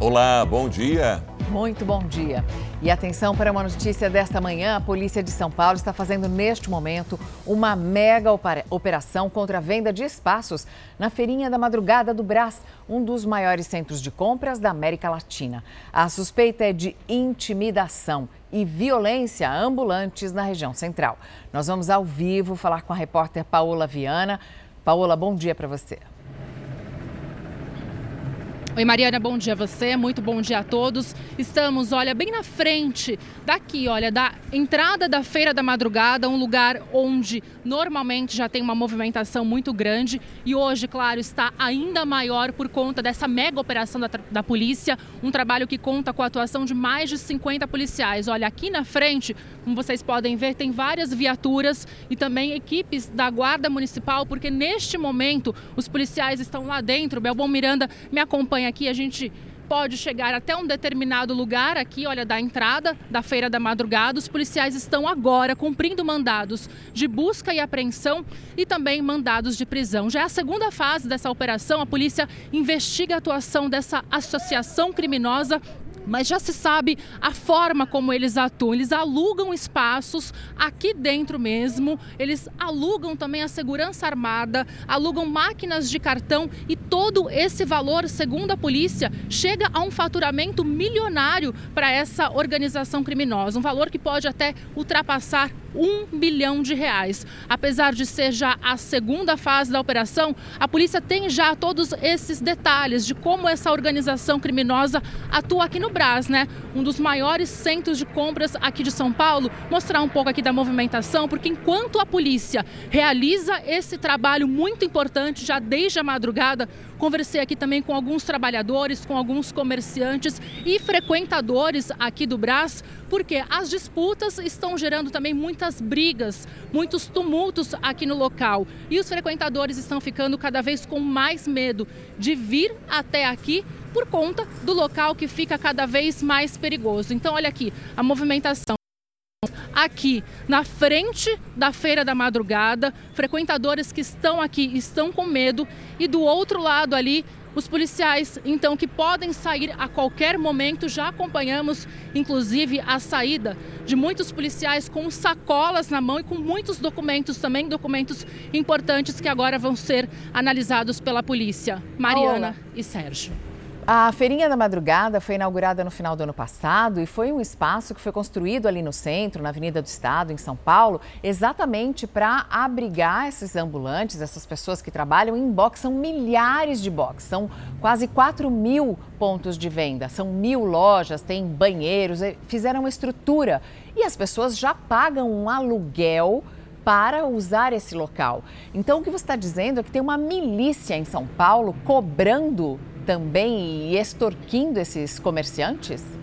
Olá, bom dia. Muito bom dia. E atenção para uma notícia desta manhã: a Polícia de São Paulo está fazendo neste momento uma mega operação contra a venda de espaços na Feirinha da Madrugada do Brás, um dos maiores centros de compras da América Latina. A suspeita é de intimidação e violência ambulantes na região central. Nós vamos ao vivo falar com a repórter Paola Viana. Paola, bom dia para você. Oi, Mariana, bom dia a você, muito bom dia a todos. Estamos, olha, bem na frente daqui, olha, da entrada da Feira da Madrugada, um lugar onde normalmente já tem uma movimentação muito grande e hoje, claro, está ainda maior por conta dessa mega operação da, da polícia, um trabalho que conta com a atuação de mais de 50 policiais. Olha, aqui na frente, como vocês podem ver, tem várias viaturas e também equipes da Guarda Municipal, porque neste momento os policiais estão lá dentro. Belbom Miranda me acompanha acompanha aqui, a gente pode chegar até um determinado lugar aqui, olha, da entrada da Feira da Madrugada. Os policiais estão agora cumprindo mandados de busca e apreensão e também mandados de prisão. Já é a segunda fase dessa operação, a polícia investiga a atuação dessa associação criminosa mas já se sabe a forma como eles atuam. Eles alugam espaços aqui dentro mesmo, eles alugam também a segurança armada, alugam máquinas de cartão e todo esse valor, segundo a polícia, chega a um faturamento milionário para essa organização criminosa. Um valor que pode até ultrapassar um bilhão de reais. Apesar de ser já a segunda fase da operação, a polícia tem já todos esses detalhes de como essa organização criminosa atua aqui no Brás, né? Um dos maiores centros de compras aqui de São Paulo. Mostrar um pouco aqui da movimentação, porque enquanto a polícia realiza esse trabalho muito importante já desde a madrugada, conversei aqui também com alguns trabalhadores, com alguns comerciantes e frequentadores aqui do Brás, porque as disputas estão gerando também muitas brigas, muitos tumultos aqui no local. E os frequentadores estão ficando cada vez com mais medo de vir até aqui por conta do local que fica cada vez mais perigoso. Então, olha aqui, a movimentação aqui na frente da Feira da Madrugada, frequentadores que estão aqui estão com medo e do outro lado ali os policiais, então, que podem sair a qualquer momento, já acompanhamos, inclusive, a saída de muitos policiais com sacolas na mão e com muitos documentos também, documentos importantes que agora vão ser analisados pela polícia. Mariana Olá. e Sérgio. A Feirinha da Madrugada foi inaugurada no final do ano passado e foi um espaço que foi construído ali no centro, na Avenida do Estado, em São Paulo, exatamente para abrigar esses ambulantes, essas pessoas que trabalham em box. São milhares de box, são quase 4 mil pontos de venda, são mil lojas, tem banheiros, fizeram uma estrutura e as pessoas já pagam um aluguel para usar esse local. Então, o que você está dizendo é que tem uma milícia em São Paulo cobrando também e extorquindo esses comerciantes?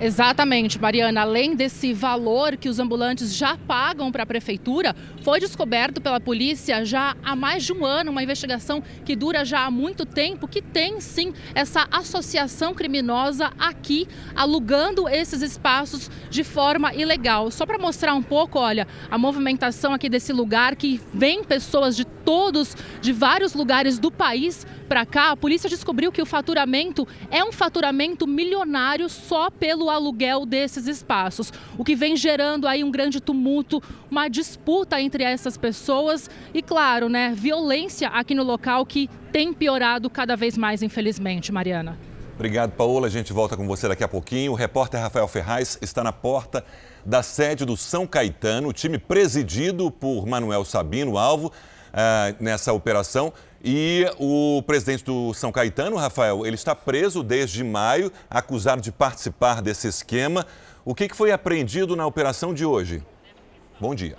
Exatamente, Mariana. Além desse valor que os ambulantes já pagam para a prefeitura, foi descoberto pela polícia já há mais de um ano uma investigação que dura já há muito tempo, que tem sim essa associação criminosa aqui alugando esses espaços de forma ilegal. Só para mostrar um pouco, olha, a movimentação aqui desse lugar que vem pessoas de todos, de vários lugares do país para cá, a polícia descobriu que o faturamento é um faturamento milionário só pelo aluguel desses espaços, o que vem gerando aí um grande tumulto, uma disputa entre essas pessoas e, claro, né, violência aqui no local que tem piorado cada vez mais, infelizmente, Mariana. Obrigado, Paola. A gente volta com você daqui a pouquinho. O repórter Rafael Ferraz está na porta da sede do São Caetano, time presidido por Manuel Sabino, alvo uh, nessa operação. E o presidente do São Caetano, Rafael, ele está preso desde maio, acusado de participar desse esquema. O que foi apreendido na operação de hoje? Bom dia.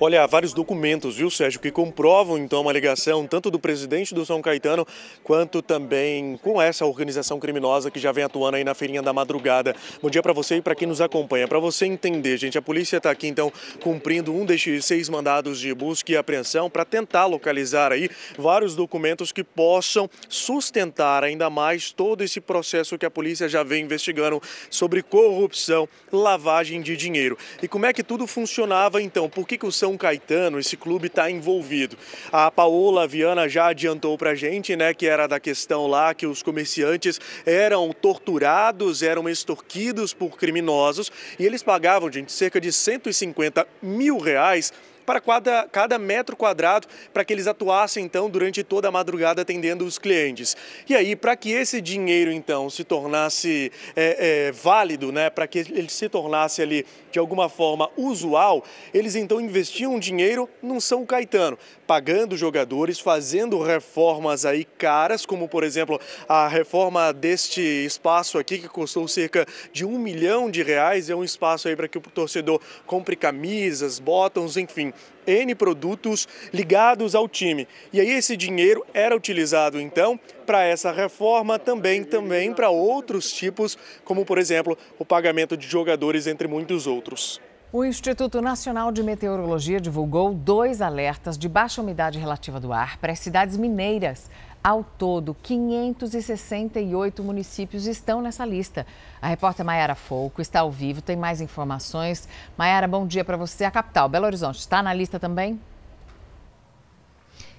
Olha, há vários documentos, viu, Sérgio, que comprovam então uma ligação tanto do presidente do São Caetano quanto também com essa organização criminosa que já vem atuando aí na feirinha da madrugada. Bom dia para você e para quem nos acompanha. Para você entender, gente, a polícia está aqui então cumprindo um destes seis mandados de busca e apreensão para tentar localizar aí vários documentos que possam sustentar ainda mais todo esse processo que a polícia já vem investigando sobre corrupção, lavagem de dinheiro. E como é que tudo funcionava então? Por que, que o São Caetano esse clube está envolvido? A Paola Viana já adiantou para a gente, né, que era da questão lá que os comerciantes eram torturados, eram extorquidos por criminosos e eles pagavam, gente, cerca de 150 mil reais para cada, cada metro quadrado para que eles atuassem então durante toda a madrugada atendendo os clientes. E aí, para que esse dinheiro então se tornasse é, é, válido, né, para que ele se tornasse ali de alguma forma usual, eles então investiam dinheiro num São Caetano, pagando jogadores, fazendo reformas aí caras, como por exemplo a reforma deste espaço aqui que custou cerca de um milhão de reais, é um espaço aí para que o torcedor compre camisas, botões, enfim, N produtos ligados ao time. E aí esse dinheiro era utilizado então para essa reforma, também também para outros tipos, como por exemplo, o pagamento de jogadores entre muitos outros. O Instituto Nacional de Meteorologia divulgou dois alertas de baixa umidade relativa do ar para as cidades mineiras. Ao todo, 568 municípios estão nessa lista. A repórter Maiara Folco está ao vivo, tem mais informações. Maiara, bom dia para você. A capital, Belo Horizonte, está na lista também?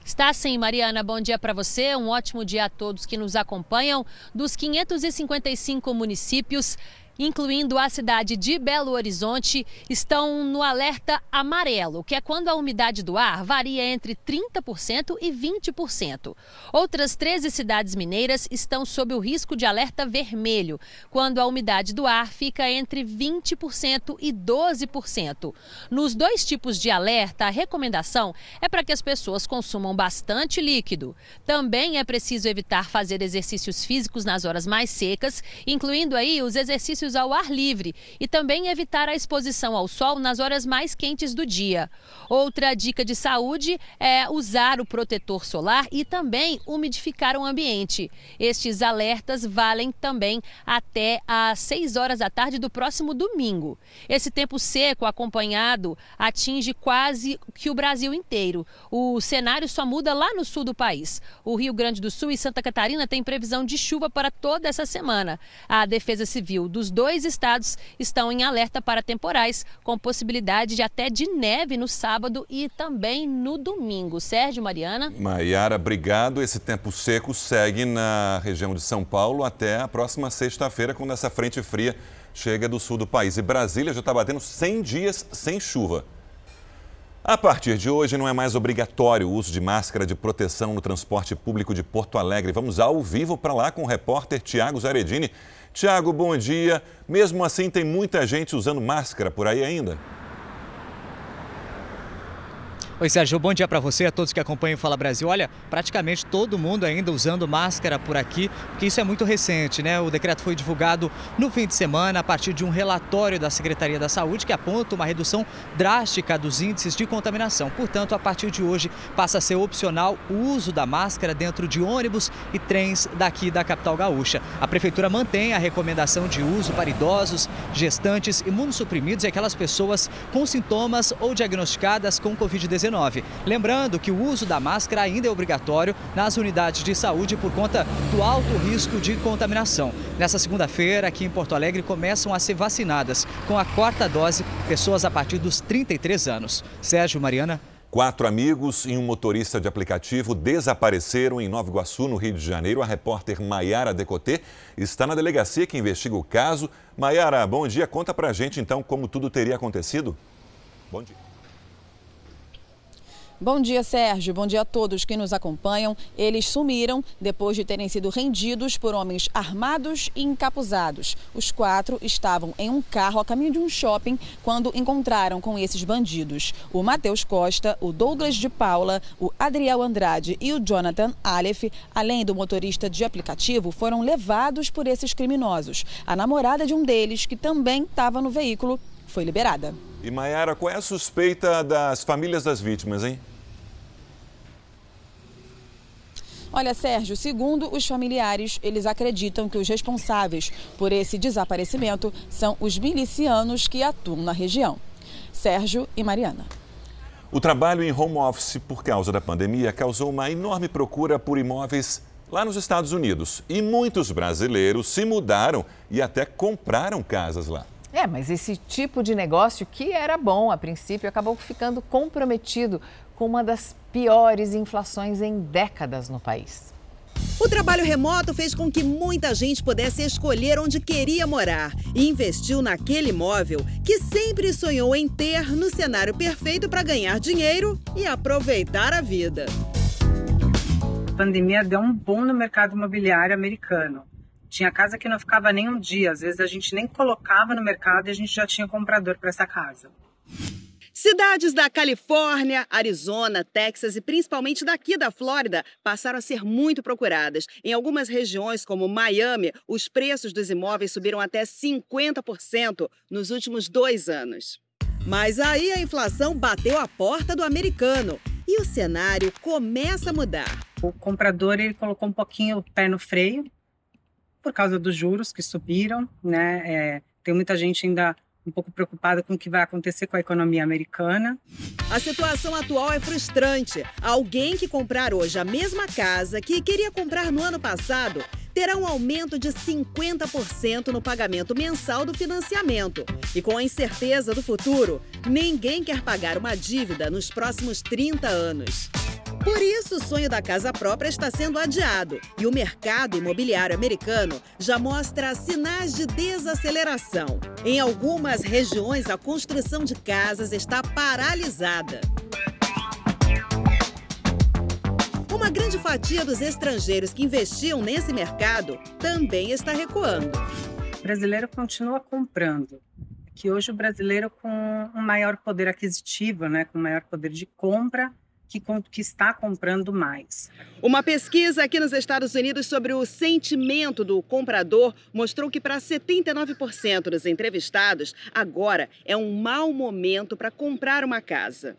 Está sim, Mariana. Bom dia para você. Um ótimo dia a todos que nos acompanham. Dos 555 municípios, incluindo a cidade de Belo Horizonte, estão no alerta amarelo, que é quando a umidade do ar varia entre 30% e 20%. Outras 13 cidades mineiras estão sob o risco de alerta vermelho, quando a umidade do ar fica entre 20% e 12%. Nos dois tipos de alerta, a recomendação é para que as pessoas consumam bastante líquido. Também é preciso evitar fazer exercícios físicos nas horas mais secas, incluindo aí os exercícios exercícios ao ar livre e também evitar a exposição ao sol nas horas mais quentes do dia. Outra dica de saúde é usar o protetor solar e também umidificar o ambiente. Estes alertas valem também até às 6 horas da tarde do próximo domingo. Esse tempo seco acompanhado atinge quase que o Brasil inteiro. O cenário só muda lá no sul do país. O Rio Grande do Sul e Santa Catarina têm previsão de chuva para toda essa semana. A Defesa Civil dos dois estados estão em alerta para temporais, com possibilidade de até de neve no sábado e também no domingo. Sérgio Mariana. Maiara, obrigado. Esse tempo seco segue na região de São Paulo até a próxima sexta-feira, quando essa frente fria chega do sul do país. E Brasília já está batendo 100 dias sem chuva. A partir de hoje, não é mais obrigatório o uso de máscara de proteção no transporte público de Porto Alegre. Vamos ao vivo para lá com o repórter Tiago Zaredini. Tiago, bom dia. Mesmo assim, tem muita gente usando máscara por aí ainda? Oi, Sérgio, bom dia para você, a todos que acompanham o Fala Brasil. Olha, praticamente todo mundo ainda usando máscara por aqui, porque isso é muito recente, né? O decreto foi divulgado no fim de semana a partir de um relatório da Secretaria da Saúde que aponta uma redução drástica dos índices de contaminação. Portanto, a partir de hoje passa a ser opcional o uso da máscara dentro de ônibus e trens daqui da capital gaúcha. A prefeitura mantém a recomendação de uso para idosos, gestantes, imunossuprimidos e aquelas pessoas com sintomas ou diagnosticadas com Covid-19. Lembrando que o uso da máscara ainda é obrigatório nas unidades de saúde por conta do alto risco de contaminação. Nessa segunda-feira, aqui em Porto Alegre, começam a ser vacinadas com a quarta dose pessoas a partir dos 33 anos. Sérgio Mariana. Quatro amigos e um motorista de aplicativo desapareceram em Nova Iguaçu, no Rio de Janeiro. A repórter Maiara Decotê está na delegacia que investiga o caso. Maiara, bom dia. Conta pra gente então como tudo teria acontecido. Bom dia. Bom dia, Sérgio. Bom dia a todos que nos acompanham. Eles sumiram depois de terem sido rendidos por homens armados e encapuzados. Os quatro estavam em um carro a caminho de um shopping quando encontraram com esses bandidos. O Matheus Costa, o Douglas de Paula, o Adriel Andrade e o Jonathan Aleph, além do motorista de aplicativo, foram levados por esses criminosos. A namorada de um deles, que também estava no veículo, foi liberada. E Mayara, qual é a suspeita das famílias das vítimas, hein? Olha, Sérgio, segundo os familiares, eles acreditam que os responsáveis por esse desaparecimento são os milicianos que atuam na região. Sérgio e Mariana. O trabalho em home office por causa da pandemia causou uma enorme procura por imóveis lá nos Estados Unidos. E muitos brasileiros se mudaram e até compraram casas lá. É, mas esse tipo de negócio que era bom a princípio acabou ficando comprometido com uma das piores inflações em décadas no país. O trabalho remoto fez com que muita gente pudesse escolher onde queria morar e investiu naquele imóvel que sempre sonhou em ter no cenário perfeito para ganhar dinheiro e aproveitar a vida. A pandemia deu um boom no mercado imobiliário americano. Tinha casa que não ficava nem um dia, às vezes a gente nem colocava no mercado e a gente já tinha comprador para essa casa. Cidades da Califórnia, Arizona, Texas e principalmente daqui da Flórida passaram a ser muito procuradas. Em algumas regiões, como Miami, os preços dos imóveis subiram até 50% nos últimos dois anos. Mas aí a inflação bateu a porta do americano e o cenário começa a mudar. O comprador ele colocou um pouquinho o pé no freio por causa dos juros que subiram, né? É, tem muita gente ainda um pouco preocupada com o que vai acontecer com a economia americana. A situação atual é frustrante. Alguém que comprar hoje a mesma casa que queria comprar no ano passado terá um aumento de 50% no pagamento mensal do financiamento. E com a incerteza do futuro, ninguém quer pagar uma dívida nos próximos 30 anos. Por isso, o sonho da casa própria está sendo adiado e o mercado imobiliário americano já mostra sinais de desaceleração. Em algumas regiões, a construção de casas está paralisada. Uma grande fatia dos estrangeiros que investiam nesse mercado também está recuando. O brasileiro continua comprando. Que hoje o brasileiro com um maior poder aquisitivo, né, com maior poder de compra, que, que está comprando mais. Uma pesquisa aqui nos Estados Unidos sobre o sentimento do comprador mostrou que para 79% dos entrevistados, agora é um mau momento para comprar uma casa.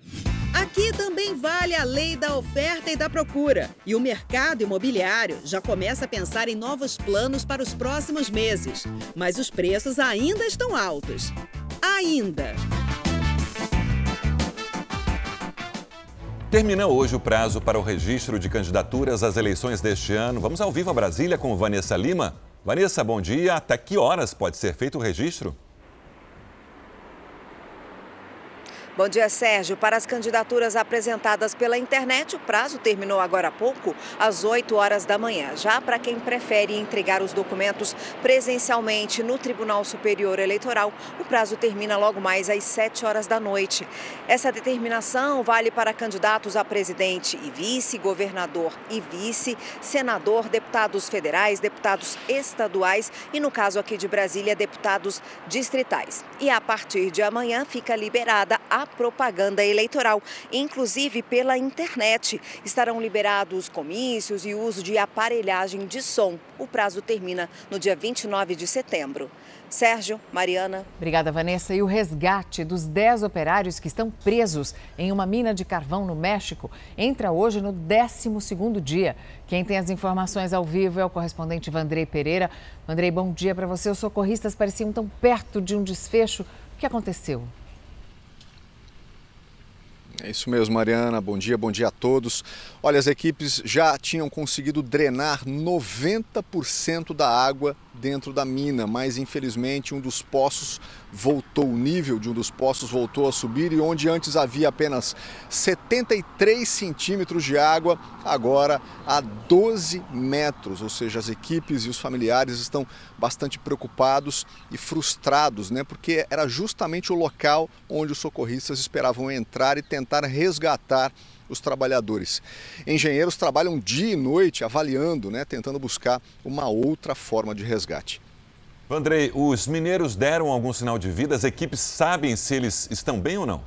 Aqui também vale a lei da oferta e da procura. E o mercado imobiliário já começa a pensar em novos planos para os próximos meses. Mas os preços ainda estão altos. Ainda. Termina hoje o prazo para o registro de candidaturas às eleições deste ano. Vamos ao vivo a Brasília com Vanessa Lima. Vanessa, bom dia. Até que horas pode ser feito o registro? Bom dia, Sérgio. Para as candidaturas apresentadas pela internet, o prazo terminou agora há pouco, às 8 horas da manhã. Já para quem prefere entregar os documentos presencialmente no Tribunal Superior Eleitoral, o prazo termina logo mais às 7 horas da noite. Essa determinação vale para candidatos a presidente e vice, governador e vice, senador, deputados federais, deputados estaduais e, no caso aqui de Brasília, deputados distritais. E a partir de amanhã fica liberada a propaganda eleitoral, inclusive pela internet. Estarão liberados comícios e uso de aparelhagem de som. O prazo termina no dia 29 de setembro. Sérgio, Mariana. Obrigada, Vanessa. E o resgate dos 10 operários que estão presos em uma mina de carvão no México entra hoje no 12º dia. Quem tem as informações ao vivo é o correspondente Vandrei Pereira. Vandrei, bom dia para você. Os socorristas pareciam tão perto de um desfecho. O que aconteceu? É isso mesmo, Mariana. Bom dia, bom dia a todos. Olha, as equipes já tinham conseguido drenar 90% da água dentro da mina, mas infelizmente um dos poços voltou, o nível de um dos poços voltou a subir e onde antes havia apenas 73 centímetros de água, agora há 12 metros, ou seja, as equipes e os familiares estão bastante preocupados e frustrados, né? Porque era justamente o local onde os socorristas esperavam entrar e tentar resgatar os trabalhadores. Engenheiros trabalham dia e noite avaliando, né, tentando buscar uma outra forma de resgate. Vandrei, os mineiros deram algum sinal de vida? As equipes sabem se eles estão bem ou não?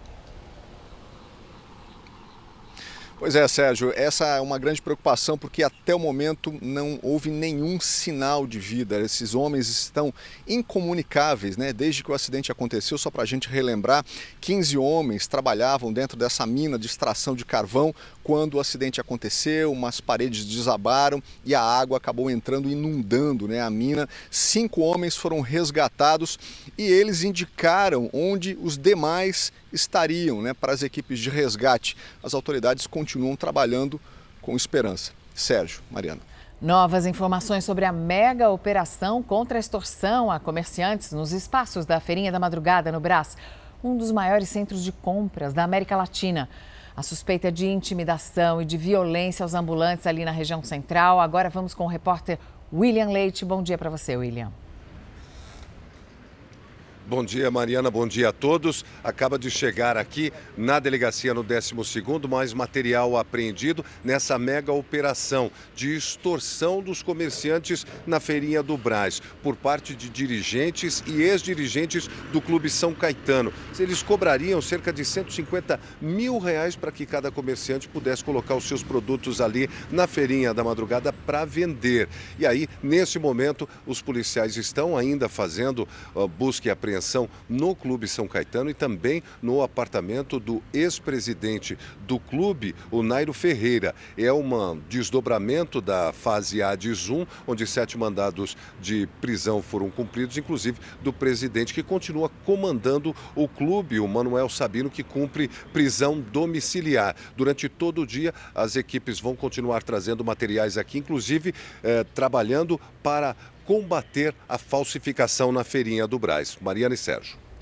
Pois é, Sérgio, essa é uma grande preocupação porque até o momento não houve nenhum sinal de vida. Esses homens estão incomunicáveis, né? Desde que o acidente aconteceu, só para a gente relembrar, 15 homens trabalhavam dentro dessa mina de extração de carvão quando o acidente aconteceu, umas paredes desabaram e a água acabou entrando, inundando né, a mina. Cinco homens foram resgatados e eles indicaram onde os demais estariam né, para as equipes de resgate. As autoridades continuam trabalhando com esperança. Sérgio, Mariana. Novas informações sobre a mega operação contra a extorsão a comerciantes nos espaços da Feirinha da Madrugada no Brás, um dos maiores centros de compras da América Latina. A suspeita de intimidação e de violência aos ambulantes ali na região central. Agora vamos com o repórter William Leite. Bom dia para você, William. Bom dia, Mariana. Bom dia a todos. Acaba de chegar aqui na delegacia no 12º mais material apreendido nessa mega operação de extorsão dos comerciantes na feirinha do Braz por parte de dirigentes e ex-dirigentes do Clube São Caetano. Eles cobrariam cerca de 150 mil reais para que cada comerciante pudesse colocar os seus produtos ali na feirinha da madrugada para vender. E aí, nesse momento, os policiais estão ainda fazendo uh, busca e apreensão apreensão no Clube São Caetano e também no apartamento do ex-presidente do clube, o Nairo Ferreira. É um desdobramento da fase A de Zoom, onde sete mandados de prisão foram cumpridos, inclusive do presidente que continua comandando o clube, o Manuel Sabino, que cumpre prisão domiciliar. Durante todo o dia, as equipes vão continuar trazendo materiais aqui, inclusive eh, trabalhando para combater a falsificação na feirinha do Braz. Mariana e Sérgio.